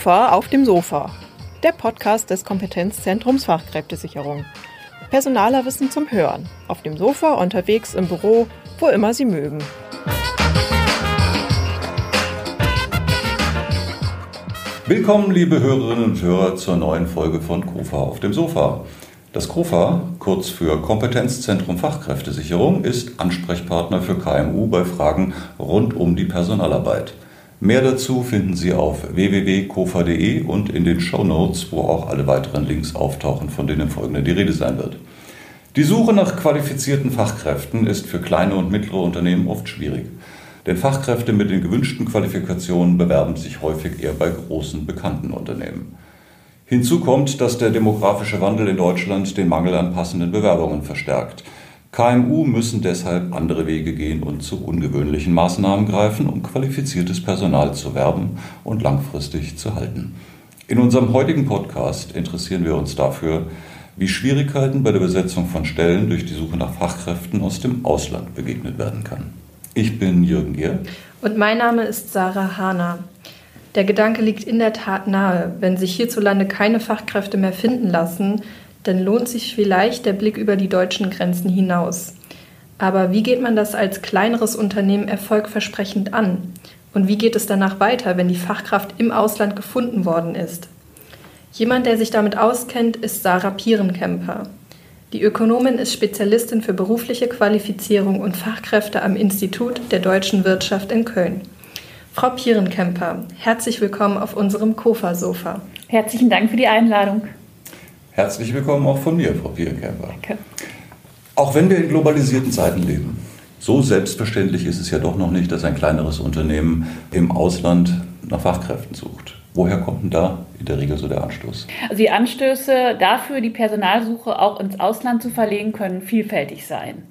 KUFA auf dem Sofa, der Podcast des Kompetenzzentrums Fachkräftesicherung. Personaler Wissen zum Hören, auf dem Sofa, unterwegs, im Büro, wo immer Sie mögen. Willkommen, liebe Hörerinnen und Hörer, zur neuen Folge von KUFA auf dem Sofa. Das KUFA, kurz für Kompetenzzentrum Fachkräftesicherung, ist Ansprechpartner für KMU bei Fragen rund um die Personalarbeit. Mehr dazu finden Sie auf www.kofa.de und in den Show Notes, wo auch alle weiteren Links auftauchen, von denen im Folgenden die Rede sein wird. Die Suche nach qualifizierten Fachkräften ist für kleine und mittlere Unternehmen oft schwierig. Denn Fachkräfte mit den gewünschten Qualifikationen bewerben sich häufig eher bei großen, bekannten Unternehmen. Hinzu kommt, dass der demografische Wandel in Deutschland den Mangel an passenden Bewerbungen verstärkt. KMU müssen deshalb andere Wege gehen und zu ungewöhnlichen Maßnahmen greifen, um qualifiziertes Personal zu werben und langfristig zu halten. In unserem heutigen Podcast interessieren wir uns dafür, wie Schwierigkeiten bei der Besetzung von Stellen durch die Suche nach Fachkräften aus dem Ausland begegnet werden kann. Ich bin Jürgen Gehr. Und mein Name ist Sarah Hahner. Der Gedanke liegt in der Tat nahe, wenn sich hierzulande keine Fachkräfte mehr finden lassen, dann lohnt sich vielleicht der Blick über die deutschen Grenzen hinaus. Aber wie geht man das als kleineres Unternehmen erfolgversprechend an? Und wie geht es danach weiter, wenn die Fachkraft im Ausland gefunden worden ist? Jemand, der sich damit auskennt, ist Sarah Pierenkemper. Die Ökonomin ist Spezialistin für berufliche Qualifizierung und Fachkräfte am Institut der deutschen Wirtschaft in Köln. Frau Pierenkemper, herzlich willkommen auf unserem Kofa-Sofa. Herzlichen Dank für die Einladung. Herzlich willkommen auch von mir, Frau Pierenkämper. Danke. Auch wenn wir in globalisierten Zeiten leben, so selbstverständlich ist es ja doch noch nicht, dass ein kleineres Unternehmen im Ausland nach Fachkräften sucht. Woher kommt denn da in der Regel so der Anstoß? Also die Anstöße dafür, die Personalsuche auch ins Ausland zu verlegen, können vielfältig sein.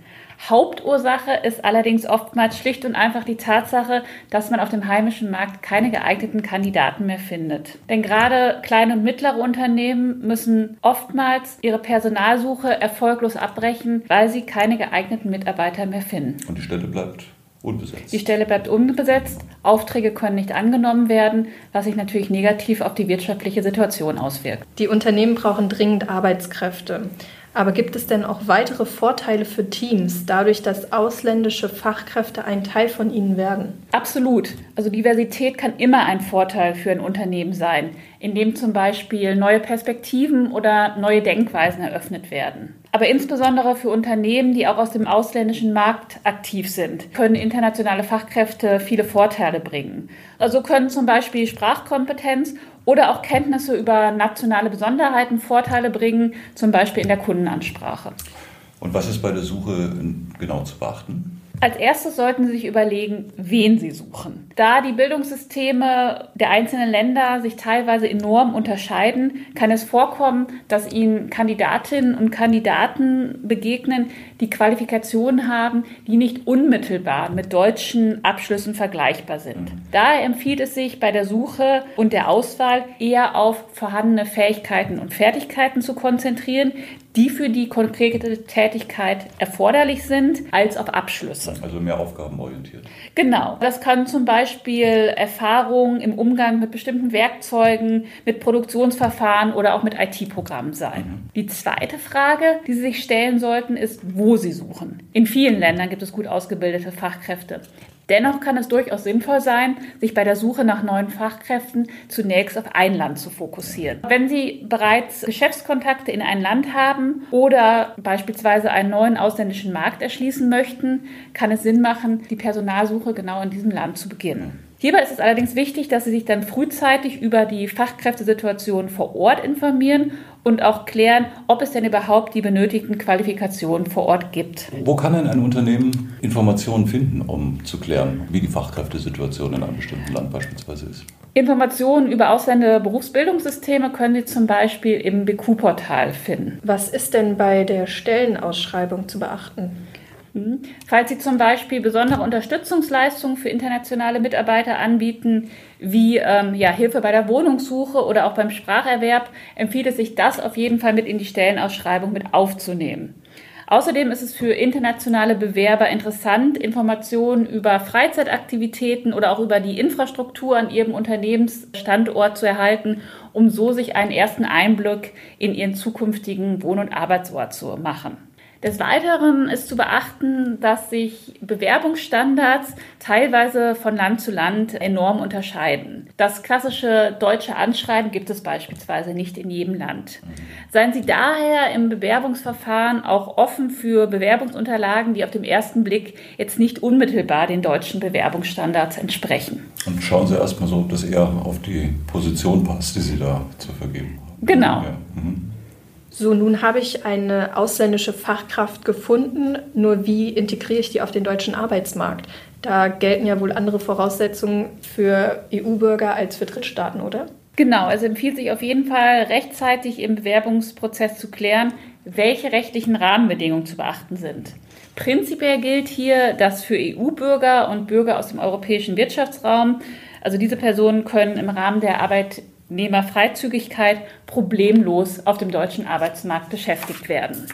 Hauptursache ist allerdings oftmals schlicht und einfach die Tatsache, dass man auf dem heimischen Markt keine geeigneten Kandidaten mehr findet. Denn gerade kleine und mittlere Unternehmen müssen oftmals ihre Personalsuche erfolglos abbrechen, weil sie keine geeigneten Mitarbeiter mehr finden. Und die Stelle bleibt Unbesetzt. Die Stelle bleibt unbesetzt, Aufträge können nicht angenommen werden, was sich natürlich negativ auf die wirtschaftliche Situation auswirkt. Die Unternehmen brauchen dringend Arbeitskräfte. Aber gibt es denn auch weitere Vorteile für Teams, dadurch, dass ausländische Fachkräfte ein Teil von ihnen werden? Absolut. Also Diversität kann immer ein Vorteil für ein Unternehmen sein, indem zum Beispiel neue Perspektiven oder neue Denkweisen eröffnet werden. Aber insbesondere für Unternehmen, die auch aus dem ausländischen Markt aktiv sind, können internationale Fachkräfte viele Vorteile bringen. Also können zum Beispiel Sprachkompetenz oder auch Kenntnisse über nationale Besonderheiten Vorteile bringen, zum Beispiel in der Kundenansprache. Und was ist bei der Suche genau zu beachten? Als erstes sollten Sie sich überlegen, wen Sie suchen. Da die Bildungssysteme der einzelnen Länder sich teilweise enorm unterscheiden, kann es vorkommen, dass Ihnen Kandidatinnen und Kandidaten begegnen, die Qualifikationen haben, die nicht unmittelbar mit deutschen Abschlüssen vergleichbar sind. Daher empfiehlt es sich bei der Suche und der Auswahl eher auf vorhandene Fähigkeiten und Fertigkeiten zu konzentrieren, die für die konkrete Tätigkeit erforderlich sind, als auf Abschlüsse. Also mehr aufgabenorientiert. Genau. Das kann zum Beispiel Erfahrung im Umgang mit bestimmten Werkzeugen, mit Produktionsverfahren oder auch mit IT-Programmen sein. Mhm. Die zweite Frage, die Sie sich stellen sollten, ist, wo Sie suchen. In vielen Ländern gibt es gut ausgebildete Fachkräfte. Dennoch kann es durchaus sinnvoll sein, sich bei der Suche nach neuen Fachkräften zunächst auf ein Land zu fokussieren. Wenn Sie bereits Geschäftskontakte in ein Land haben oder beispielsweise einen neuen ausländischen Markt erschließen möchten, kann es Sinn machen, die Personalsuche genau in diesem Land zu beginnen. Hierbei ist es allerdings wichtig, dass Sie sich dann frühzeitig über die Fachkräftesituation vor Ort informieren und auch klären, ob es denn überhaupt die benötigten Qualifikationen vor Ort gibt. Wo kann denn ein Unternehmen Informationen finden, um zu klären, wie die Fachkräftesituation in einem bestimmten Land beispielsweise ist? Informationen über Ausländer Berufsbildungssysteme können Sie zum Beispiel im BQ-Portal finden. Was ist denn bei der Stellenausschreibung zu beachten? Falls Sie zum Beispiel besondere Unterstützungsleistungen für internationale Mitarbeiter anbieten, wie ähm, ja, Hilfe bei der Wohnungssuche oder auch beim Spracherwerb, empfiehlt es sich, das auf jeden Fall mit in die Stellenausschreibung mit aufzunehmen. Außerdem ist es für internationale Bewerber interessant, Informationen über Freizeitaktivitäten oder auch über die Infrastruktur an ihrem Unternehmensstandort zu erhalten, um so sich einen ersten Einblick in ihren zukünftigen Wohn- und Arbeitsort zu machen. Des Weiteren ist zu beachten, dass sich Bewerbungsstandards teilweise von Land zu Land enorm unterscheiden. Das klassische deutsche Anschreiben gibt es beispielsweise nicht in jedem Land. Seien Sie daher im Bewerbungsverfahren auch offen für Bewerbungsunterlagen, die auf den ersten Blick jetzt nicht unmittelbar den deutschen Bewerbungsstandards entsprechen. Und schauen Sie erstmal so, ob das eher auf die Position passt, die Sie da zu vergeben haben. Genau. Ja. Mhm. So, nun habe ich eine ausländische Fachkraft gefunden, nur wie integriere ich die auf den deutschen Arbeitsmarkt? Da gelten ja wohl andere Voraussetzungen für EU-Bürger als für Drittstaaten, oder? Genau, es empfiehlt sich auf jeden Fall rechtzeitig im Bewerbungsprozess zu klären, welche rechtlichen Rahmenbedingungen zu beachten sind. Prinzipiell gilt hier, dass für EU-Bürger und Bürger aus dem europäischen Wirtschaftsraum, also diese Personen können im Rahmen der Arbeit Arbeitnehmerfreizügigkeit problemlos auf dem deutschen Arbeitsmarkt beschäftigt werden.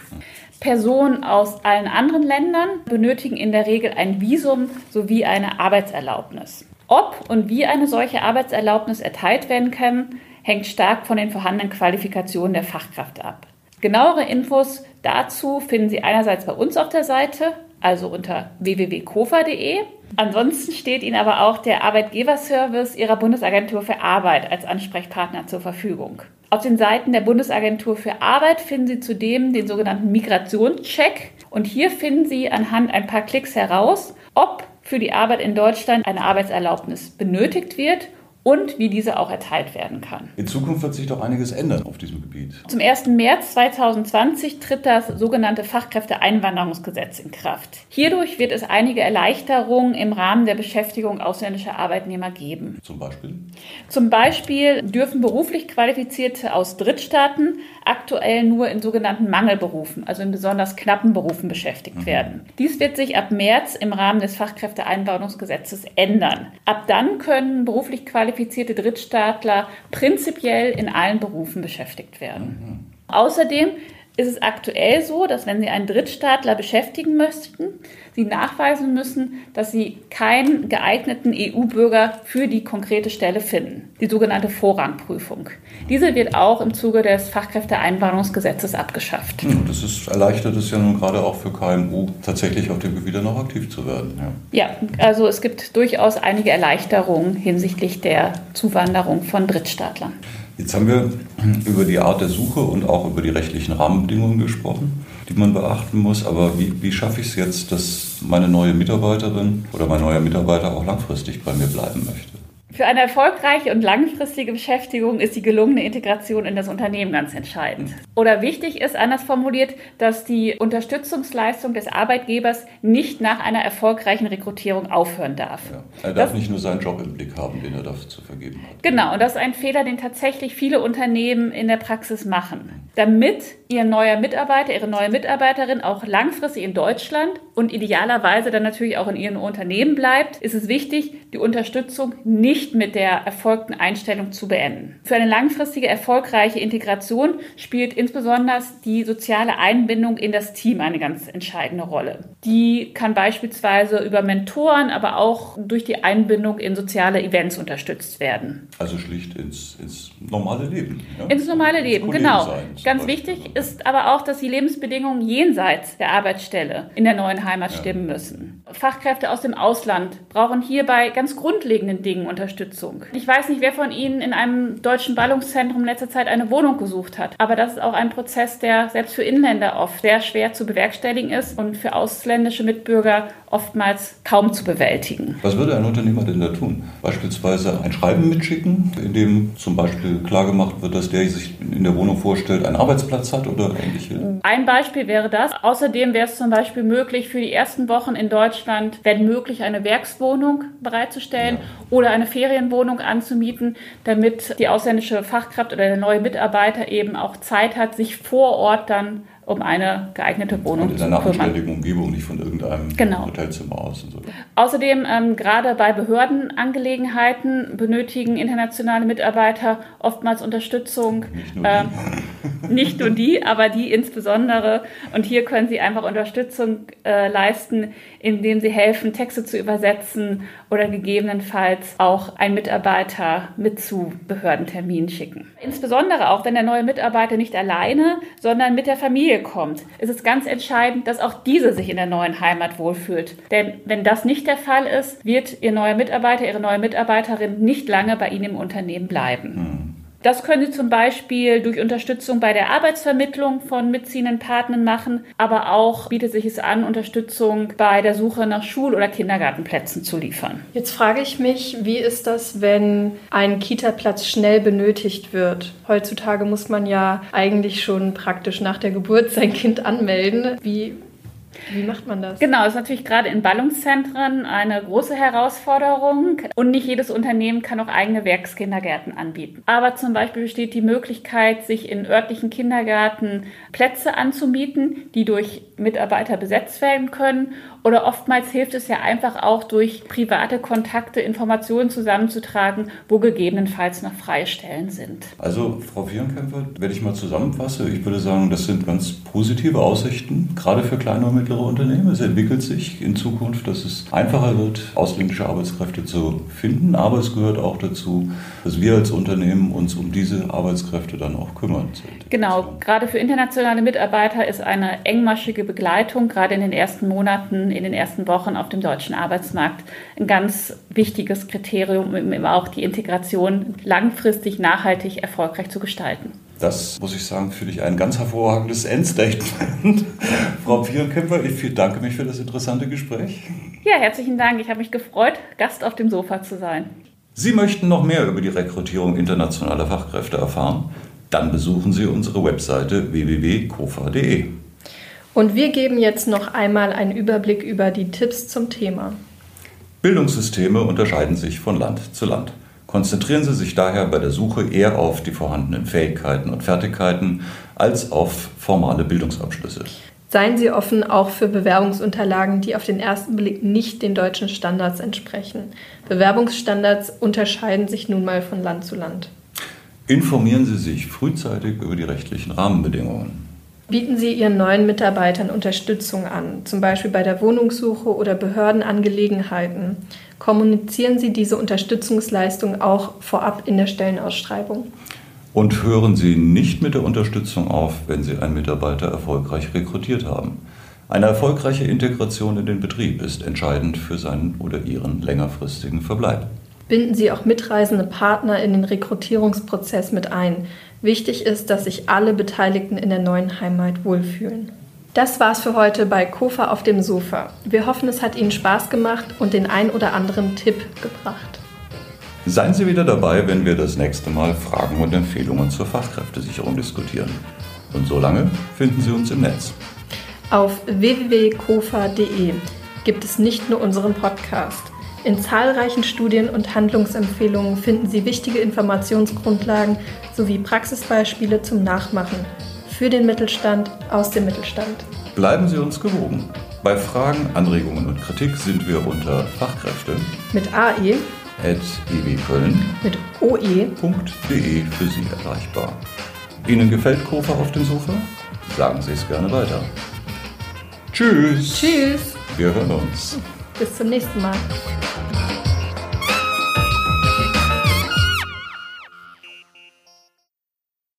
Personen aus allen anderen Ländern benötigen in der Regel ein Visum sowie eine Arbeitserlaubnis. Ob und wie eine solche Arbeitserlaubnis erteilt werden kann, hängt stark von den vorhandenen Qualifikationen der Fachkraft ab. Genauere Infos dazu finden Sie einerseits bei uns auf der Seite, also unter www.kofa.de Ansonsten steht Ihnen aber auch der Arbeitgeberservice Ihrer Bundesagentur für Arbeit als Ansprechpartner zur Verfügung. Auf den Seiten der Bundesagentur für Arbeit finden Sie zudem den sogenannten Migrationscheck und hier finden Sie anhand ein paar Klicks heraus, ob für die Arbeit in Deutschland eine Arbeitserlaubnis benötigt wird und wie diese auch erteilt werden kann. In Zukunft wird sich doch einiges ändern auf diesem Gebiet. Zum 1. März 2020 tritt das sogenannte Fachkräfteeinwanderungsgesetz in Kraft. Hierdurch wird es einige Erleichterungen im Rahmen der Beschäftigung ausländischer Arbeitnehmer geben. Zum Beispiel? Zum Beispiel dürfen beruflich Qualifizierte aus Drittstaaten aktuell nur in sogenannten Mangelberufen, also in besonders knappen Berufen beschäftigt mhm. werden. Dies wird sich ab März im Rahmen des Fachkräfteeinwanderungsgesetzes ändern. Ab dann können beruflich qualifizierte Drittstaatler prinzipiell in allen Berufen beschäftigt werden. Mhm. Außerdem ist es aktuell so, dass wenn Sie einen Drittstaatler beschäftigen möchten, Sie nachweisen müssen, dass Sie keinen geeigneten EU-Bürger für die konkrete Stelle finden, die sogenannte Vorrangprüfung. Diese wird auch im Zuge des Fachkräfteeinwanderungsgesetzes abgeschafft. Hm, das ist, erleichtert es ja nun gerade auch für KMU, tatsächlich auf dem Gebiet noch aktiv zu werden. Ja. ja, also es gibt durchaus einige Erleichterungen hinsichtlich der Zuwanderung von Drittstaatlern. Jetzt haben wir über die Art der Suche und auch über die rechtlichen Rahmenbedingungen gesprochen, die man beachten muss. Aber wie, wie schaffe ich es jetzt, dass meine neue Mitarbeiterin oder mein neuer Mitarbeiter auch langfristig bei mir bleiben möchte? Für eine erfolgreiche und langfristige Beschäftigung ist die gelungene Integration in das Unternehmen ganz entscheidend. Oder wichtig ist, anders formuliert, dass die Unterstützungsleistung des Arbeitgebers nicht nach einer erfolgreichen Rekrutierung aufhören darf. Ja, er darf das, nicht nur seinen Job im Blick haben, den er dafür zu vergeben hat. Genau, und das ist ein Fehler, den tatsächlich viele Unternehmen in der Praxis machen. Damit Ihr neuer Mitarbeiter, Ihre neue Mitarbeiterin auch langfristig in Deutschland und idealerweise dann natürlich auch in Ihrem Unternehmen bleibt, ist es wichtig, die Unterstützung nicht nicht mit der erfolgten Einstellung zu beenden. Für eine langfristige erfolgreiche Integration spielt insbesondere die soziale Einbindung in das Team eine ganz entscheidende Rolle. Die kann beispielsweise über Mentoren, aber auch durch die Einbindung in soziale Events unterstützt werden. Also schlicht ins, ins normale Leben. Ja? Ins normale Leben, genau. Sein, ganz wichtig ist aber auch, dass die Lebensbedingungen jenseits der Arbeitsstelle in der neuen Heimat ja. stimmen müssen. Fachkräfte aus dem Ausland brauchen hierbei ganz grundlegenden Dingen Unterstützung Unterstützung. Ich weiß nicht, wer von Ihnen in einem deutschen Ballungszentrum in letzter Zeit eine Wohnung gesucht hat, aber das ist auch ein Prozess, der selbst für Inländer oft sehr schwer zu bewerkstelligen ist und für ausländische Mitbürger oftmals kaum zu bewältigen. Was würde ein Unternehmer denn da tun? Beispielsweise ein Schreiben mitschicken, in dem zum Beispiel klargemacht wird, dass der sich in der Wohnung vorstellt, einen Arbeitsplatz hat oder ähnliche? Ein Beispiel wäre das. Außerdem wäre es zum Beispiel möglich, für die ersten Wochen in Deutschland, wenn möglich, eine Werkswohnung bereitzustellen ja. oder eine Ferienwohnung anzumieten, damit die ausländische Fachkraft oder der neue Mitarbeiter eben auch Zeit hat, sich vor Ort dann um eine geeignete Wohnung und in einer anständigen Umgebung, nicht von irgendeinem genau. Hotelzimmer aus. Und so. Außerdem, ähm, gerade bei Behördenangelegenheiten benötigen internationale Mitarbeiter oftmals Unterstützung. Nicht nur, ähm, nicht nur die, aber die insbesondere. Und hier können sie einfach Unterstützung äh, leisten, indem sie helfen, Texte zu übersetzen oder gegebenenfalls auch einen Mitarbeiter mit zu Behördenterminen schicken. Insbesondere auch, wenn der neue Mitarbeiter nicht alleine, sondern mit der Familie kommt, ist es ganz entscheidend, dass auch diese sich in der neuen Heimat wohlfühlt. Denn wenn das nicht der Fall ist, wird Ihr neuer Mitarbeiter, Ihre neue Mitarbeiterin nicht lange bei Ihnen im Unternehmen bleiben. Hm. Das können Sie zum Beispiel durch Unterstützung bei der Arbeitsvermittlung von mitziehenden Partnern machen, aber auch bietet sich es an, Unterstützung bei der Suche nach Schul- oder Kindergartenplätzen zu liefern. Jetzt frage ich mich, wie ist das, wenn ein Kita-Platz schnell benötigt wird? Heutzutage muss man ja eigentlich schon praktisch nach der Geburt sein Kind anmelden. Wie wie macht man das? Genau, ist natürlich gerade in Ballungszentren eine große Herausforderung und nicht jedes Unternehmen kann auch eigene Werkskindergärten anbieten. Aber zum Beispiel besteht die Möglichkeit, sich in örtlichen Kindergärten Plätze anzumieten, die durch Mitarbeiter besetzt werden können oder oftmals hilft es ja einfach auch durch private Kontakte Informationen zusammenzutragen, wo gegebenenfalls noch freie Stellen sind. Also Frau Vierenkämpfer, wenn ich mal zusammenfasse, ich würde sagen, das sind ganz positive Aussichten, gerade für kleine und mittlere Unternehmen. Es entwickelt sich in Zukunft, dass es einfacher wird, ausländische Arbeitskräfte zu finden, aber es gehört auch dazu, dass wir als Unternehmen uns um diese Arbeitskräfte dann auch kümmern. Genau, gerade für internationale Mitarbeiter ist eine engmaschige Begleitung, gerade in den ersten Monaten in den ersten Wochen auf dem deutschen Arbeitsmarkt ein ganz wichtiges Kriterium, um auch die Integration langfristig nachhaltig erfolgreich zu gestalten. Das muss ich sagen, finde ich ein ganz hervorragendes Endstatement. Frau Vierenkämpfer, ich danke mich für das interessante Gespräch. Ja, herzlichen Dank. Ich habe mich gefreut, Gast auf dem Sofa zu sein. Sie möchten noch mehr über die Rekrutierung internationaler Fachkräfte erfahren? Dann besuchen Sie unsere Webseite www.kofa.de. Und wir geben jetzt noch einmal einen Überblick über die Tipps zum Thema. Bildungssysteme unterscheiden sich von Land zu Land. Konzentrieren Sie sich daher bei der Suche eher auf die vorhandenen Fähigkeiten und Fertigkeiten als auf formale Bildungsabschlüsse. Seien Sie offen auch für Bewerbungsunterlagen, die auf den ersten Blick nicht den deutschen Standards entsprechen. Bewerbungsstandards unterscheiden sich nun mal von Land zu Land. Informieren Sie sich frühzeitig über die rechtlichen Rahmenbedingungen. Bieten Sie Ihren neuen Mitarbeitern Unterstützung an, zum Beispiel bei der Wohnungssuche oder Behördenangelegenheiten. Kommunizieren Sie diese Unterstützungsleistung auch vorab in der Stellenausschreibung. Und hören Sie nicht mit der Unterstützung auf, wenn Sie einen Mitarbeiter erfolgreich rekrutiert haben. Eine erfolgreiche Integration in den Betrieb ist entscheidend für seinen oder ihren längerfristigen Verbleib. Binden Sie auch mitreisende Partner in den Rekrutierungsprozess mit ein. Wichtig ist, dass sich alle Beteiligten in der neuen Heimat wohlfühlen. Das war's für heute bei Kofa auf dem Sofa. Wir hoffen, es hat Ihnen Spaß gemacht und den ein oder anderen Tipp gebracht. Seien Sie wieder dabei, wenn wir das nächste Mal Fragen und Empfehlungen zur Fachkräftesicherung diskutieren. Und solange finden Sie uns im Netz. Auf www.kofa.de gibt es nicht nur unseren Podcast. In zahlreichen Studien und Handlungsempfehlungen finden Sie wichtige Informationsgrundlagen sowie Praxisbeispiele zum Nachmachen für den Mittelstand aus dem Mittelstand. Bleiben Sie uns gewogen. Bei Fragen, Anregungen und Kritik sind wir unter Fachkräfte mit AE at Köln mit OE.de für Sie erreichbar. Ihnen gefällt Kofa auf dem Sofa? Sagen Sie es gerne weiter. Tschüss. Tschüss. Wir hören uns. Bis zum nächsten Mal.